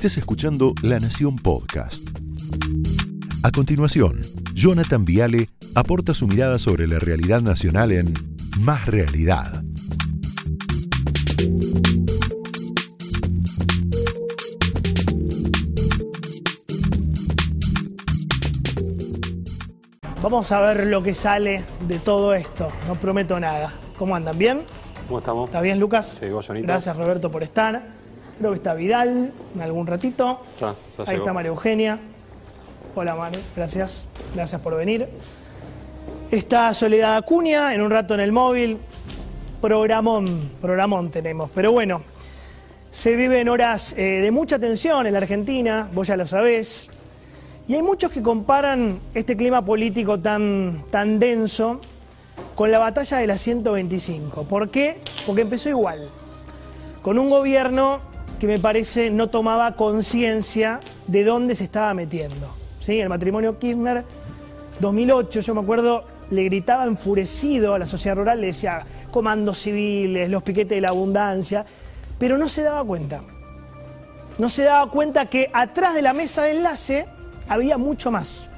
Estés escuchando La Nación Podcast. A continuación, Jonathan Viale aporta su mirada sobre la realidad nacional en Más Realidad. Vamos a ver lo que sale de todo esto. No prometo nada. ¿Cómo andan? ¿Bien? ¿Cómo estamos? ¿Está bien, Lucas? Sí, vos, Jonito. Gracias, Roberto, por estar. Creo que está Vidal en algún ratito. Ya, ya Ahí llegó. está María Eugenia. Hola, Manu. Gracias. Gracias por venir. Está Soledad Acuña, en un rato en el móvil. Programón, programón tenemos. Pero bueno, se viven horas eh, de mucha tensión en la Argentina, vos ya lo sabés. Y hay muchos que comparan este clima político tan, tan denso con la batalla de la 125. ¿Por qué? Porque empezó igual. Con un gobierno que me parece no tomaba conciencia de dónde se estaba metiendo. ¿Sí? El matrimonio Kirchner, 2008, yo me acuerdo, le gritaba enfurecido a la sociedad rural, le decía comandos civiles, los piquetes de la abundancia, pero no se daba cuenta. No se daba cuenta que atrás de la mesa de enlace había mucho más.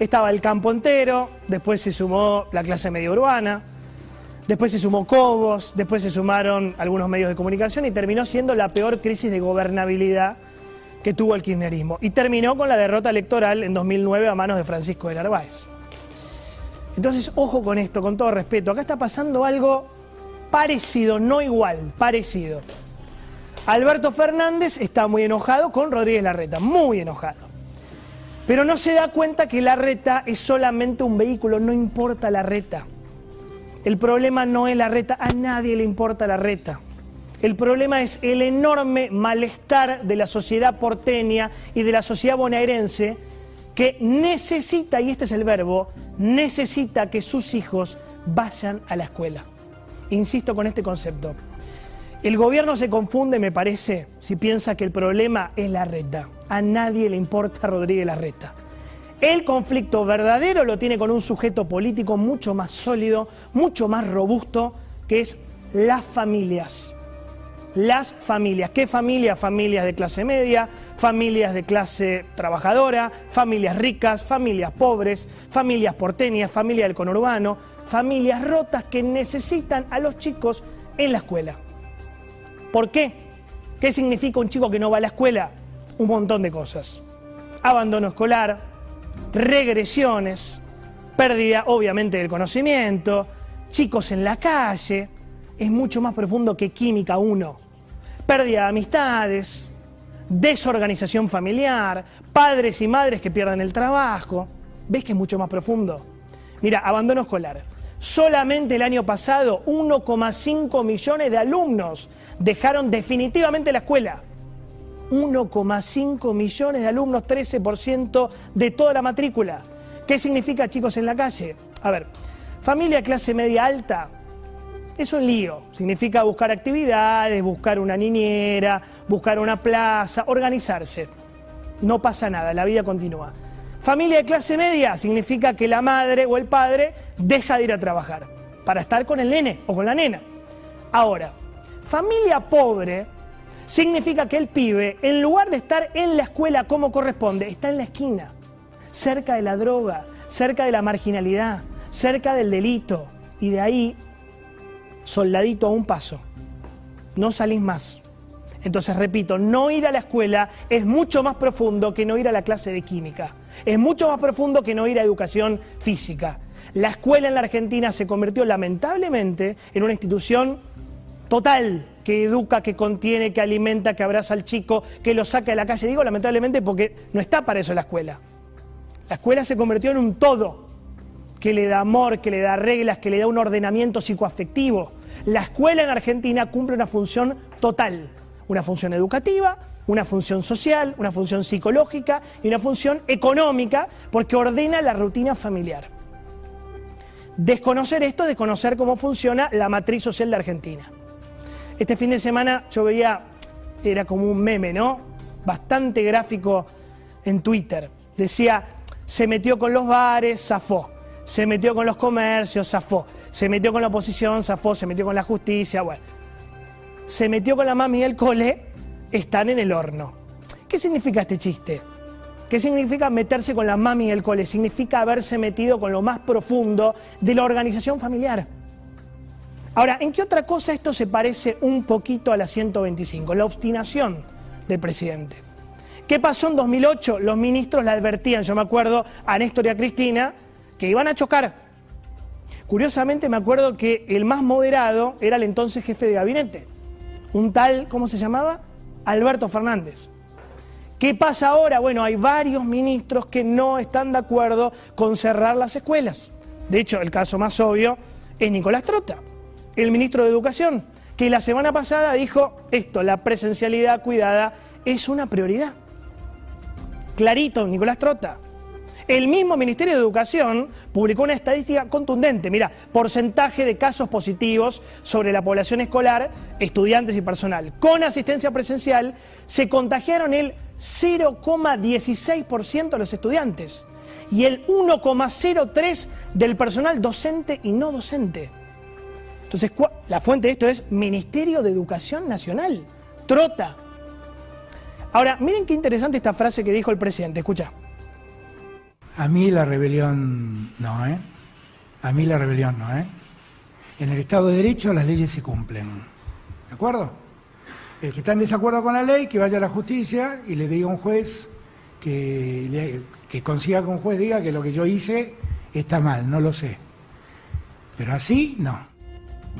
Estaba el campo entero, después se sumó la clase media urbana, después se sumó Cobos, después se sumaron algunos medios de comunicación y terminó siendo la peor crisis de gobernabilidad que tuvo el kirchnerismo. Y terminó con la derrota electoral en 2009 a manos de Francisco de Narváez. Entonces, ojo con esto, con todo respeto. Acá está pasando algo parecido, no igual, parecido. Alberto Fernández está muy enojado con Rodríguez Larreta, muy enojado. Pero no se da cuenta que Larreta es solamente un vehículo, no importa la reta. El problema no es la reta, a nadie le importa la reta. El problema es el enorme malestar de la sociedad porteña y de la sociedad bonaerense que necesita, y este es el verbo, necesita que sus hijos vayan a la escuela. Insisto con este concepto. El gobierno se confunde, me parece, si piensa que el problema es la reta. A nadie le importa Rodríguez Larreta. El conflicto verdadero lo tiene con un sujeto político mucho más sólido, mucho más robusto, que es las familias. Las familias. ¿Qué familias? Familias de clase media, familias de clase trabajadora, familias ricas, familias pobres, familias porteñas, familias del conurbano, familias rotas que necesitan a los chicos en la escuela. ¿Por qué? ¿Qué significa un chico que no va a la escuela? Un montón de cosas. Abandono escolar, regresiones, pérdida obviamente del conocimiento, chicos en la calle, es mucho más profundo que química 1. Pérdida de amistades, desorganización familiar, padres y madres que pierden el trabajo. ¿Ves que es mucho más profundo? Mira, abandono escolar. Solamente el año pasado 1,5 millones de alumnos dejaron definitivamente la escuela. 1,5 millones de alumnos, 13% de toda la matrícula. ¿Qué significa chicos en la calle? A ver, familia clase media alta, es un lío. Significa buscar actividades, buscar una niñera, buscar una plaza, organizarse. No pasa nada, la vida continúa. Familia de clase media significa que la madre o el padre deja de ir a trabajar para estar con el nene o con la nena. Ahora, familia pobre significa que el pibe, en lugar de estar en la escuela como corresponde, está en la esquina, cerca de la droga, cerca de la marginalidad, cerca del delito. Y de ahí, soldadito a un paso. No salís más. Entonces, repito, no ir a la escuela es mucho más profundo que no ir a la clase de química. Es mucho más profundo que no ir a educación física. La escuela en la Argentina se convirtió lamentablemente en una institución total que educa, que contiene, que alimenta, que abraza al chico, que lo saca de la calle. Digo lamentablemente porque no está para eso la escuela. La escuela se convirtió en un todo que le da amor, que le da reglas, que le da un ordenamiento psicoafectivo. La escuela en Argentina cumple una función total, una función educativa, una función social, una función psicológica y una función económica porque ordena la rutina familiar. Desconocer esto es desconocer cómo funciona la matriz social de Argentina. Este fin de semana yo veía, era como un meme, ¿no? Bastante gráfico en Twitter. Decía, se metió con los bares, zafó. Se metió con los comercios, zafó. Se metió con la oposición, zafó. Se metió con la justicia, bueno. Se metió con la mami del cole, están en el horno. ¿Qué significa este chiste? ¿Qué significa meterse con la mami en el cole? Significa haberse metido con lo más profundo de la organización familiar. Ahora, ¿en qué otra cosa esto se parece un poquito a la 125? La obstinación del presidente. ¿Qué pasó en 2008? Los ministros le advertían, yo me acuerdo a Néstor y a Cristina, que iban a chocar. Curiosamente me acuerdo que el más moderado era el entonces jefe de gabinete, un tal, ¿cómo se llamaba? Alberto Fernández. ¿Qué pasa ahora? Bueno, hay varios ministros que no están de acuerdo con cerrar las escuelas. De hecho, el caso más obvio es Nicolás Trota, el ministro de Educación, que la semana pasada dijo esto, la presencialidad cuidada es una prioridad. Clarito, Nicolás Trota. El mismo Ministerio de Educación publicó una estadística contundente. Mira, porcentaje de casos positivos sobre la población escolar, estudiantes y personal. Con asistencia presencial se contagiaron el 0,16% de los estudiantes y el 1,03% del personal docente y no docente. Entonces, la fuente de esto es Ministerio de Educación Nacional. Trota. Ahora, miren qué interesante esta frase que dijo el presidente. Escucha. A mí la rebelión no, ¿eh? A mí la rebelión no, ¿eh? En el Estado de Derecho las leyes se cumplen. ¿De acuerdo? El que está en desacuerdo con la ley, que vaya a la justicia y le diga a un juez que, que consiga que un juez diga que lo que yo hice está mal, no lo sé. Pero así, no.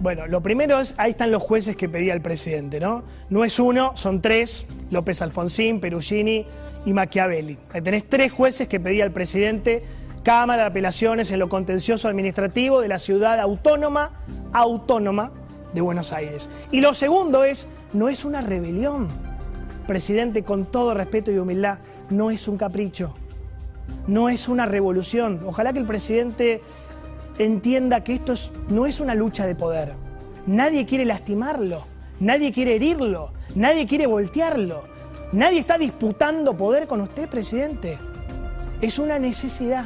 Bueno, lo primero es, ahí están los jueces que pedía el presidente, ¿no? No es uno, son tres, López Alfonsín, Perugini y Machiavelli. Ahí tenés tres jueces que pedía el presidente, Cámara de Apelaciones en lo contencioso administrativo de la ciudad autónoma, autónoma de Buenos Aires. Y lo segundo es, no es una rebelión. Presidente, con todo respeto y humildad, no es un capricho, no es una revolución. Ojalá que el presidente entienda que esto no es una lucha de poder. Nadie quiere lastimarlo, nadie quiere herirlo, nadie quiere voltearlo, nadie está disputando poder con usted, presidente. Es una necesidad.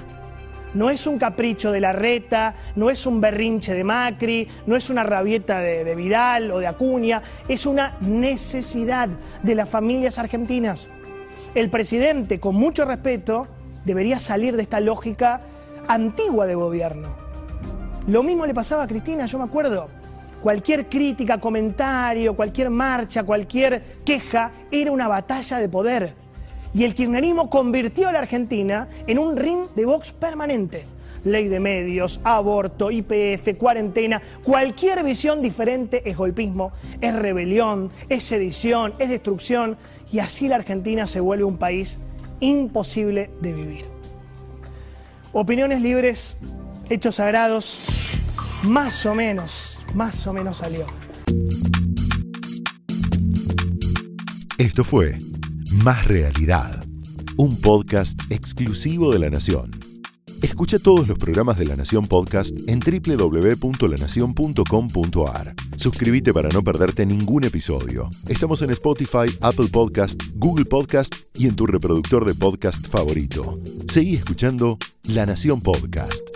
No es un capricho de la reta, no es un berrinche de Macri, no es una rabieta de, de Vidal o de Acuña, es una necesidad de las familias argentinas. El presidente, con mucho respeto, debería salir de esta lógica antigua de gobierno. Lo mismo le pasaba a Cristina, yo me acuerdo. Cualquier crítica, comentario, cualquier marcha, cualquier queja era una batalla de poder y el kirchnerismo convirtió a la Argentina en un ring de box permanente. Ley de medios, aborto, IPF, cuarentena, cualquier visión diferente es golpismo, es rebelión, es sedición, es destrucción y así la Argentina se vuelve un país imposible de vivir. Opiniones libres, hechos sagrados, más o menos, más o menos salió. Esto fue más Realidad, un podcast exclusivo de La Nación. Escucha todos los programas de La Nación Podcast en www.lanacion.com.ar. Suscríbete para no perderte ningún episodio. Estamos en Spotify, Apple Podcast, Google Podcast y en tu reproductor de podcast favorito. Seguí escuchando La Nación Podcast.